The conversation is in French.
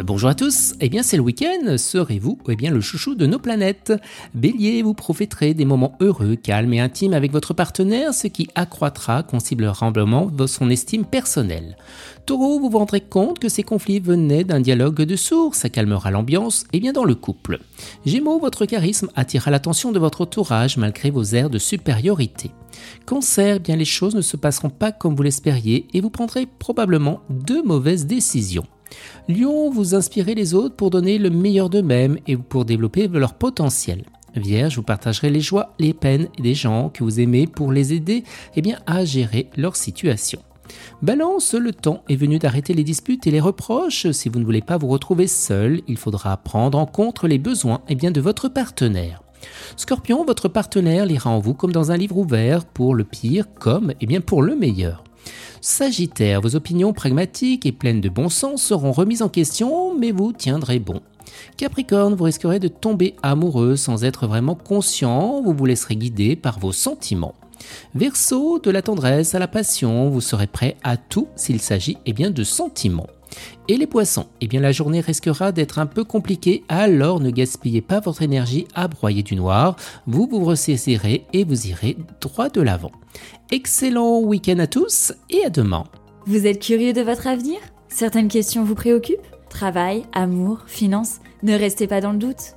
Bonjour à tous, eh bien c'est le week-end, serez-vous eh bien le chouchou de nos planètes? Bélier, vous profiterez des moments heureux, calmes et intimes avec votre partenaire, ce qui accroîtra considérablement son estime personnelle. Taureau, vous vous rendrez compte que ces conflits venaient d'un dialogue de sourds, ça calmera l'ambiance, et bien dans le couple. Gémeaux, votre charisme attirera l'attention de votre entourage malgré vos airs de supériorité. Cancer, bien les choses ne se passeront pas comme vous l'espériez et vous prendrez probablement deux mauvaises décisions. Lion, vous inspirez les autres pour donner le meilleur d'eux-mêmes et pour développer leur potentiel. Vierge, vous partagerez les joies, les peines des gens que vous aimez pour les aider eh à gérer leur situation. Balance, le temps est venu d'arrêter les disputes et les reproches. Si vous ne voulez pas vous retrouver seul, il faudra prendre en compte les besoins eh bien, de votre partenaire. Scorpion, votre partenaire lira en vous comme dans un livre ouvert, pour le pire comme eh bien, pour le meilleur. Sagittaire, vos opinions pragmatiques et pleines de bon sens seront remises en question, mais vous tiendrez bon. Capricorne, vous risquerez de tomber amoureux sans être vraiment conscient, vous vous laisserez guider par vos sentiments. Verseau, de la tendresse à la passion, vous serez prêt à tout s'il s'agit eh bien, de sentiments. Et les poissons Eh bien la journée risquera d'être un peu compliquée, alors ne gaspillez pas votre énergie à broyer du noir, vous vous ressaisirez et vous irez droit de l'avant. Excellent week-end à tous et à demain. Vous êtes curieux de votre avenir? Certaines questions vous préoccupent? Travail, amour, finances? Ne restez pas dans le doute.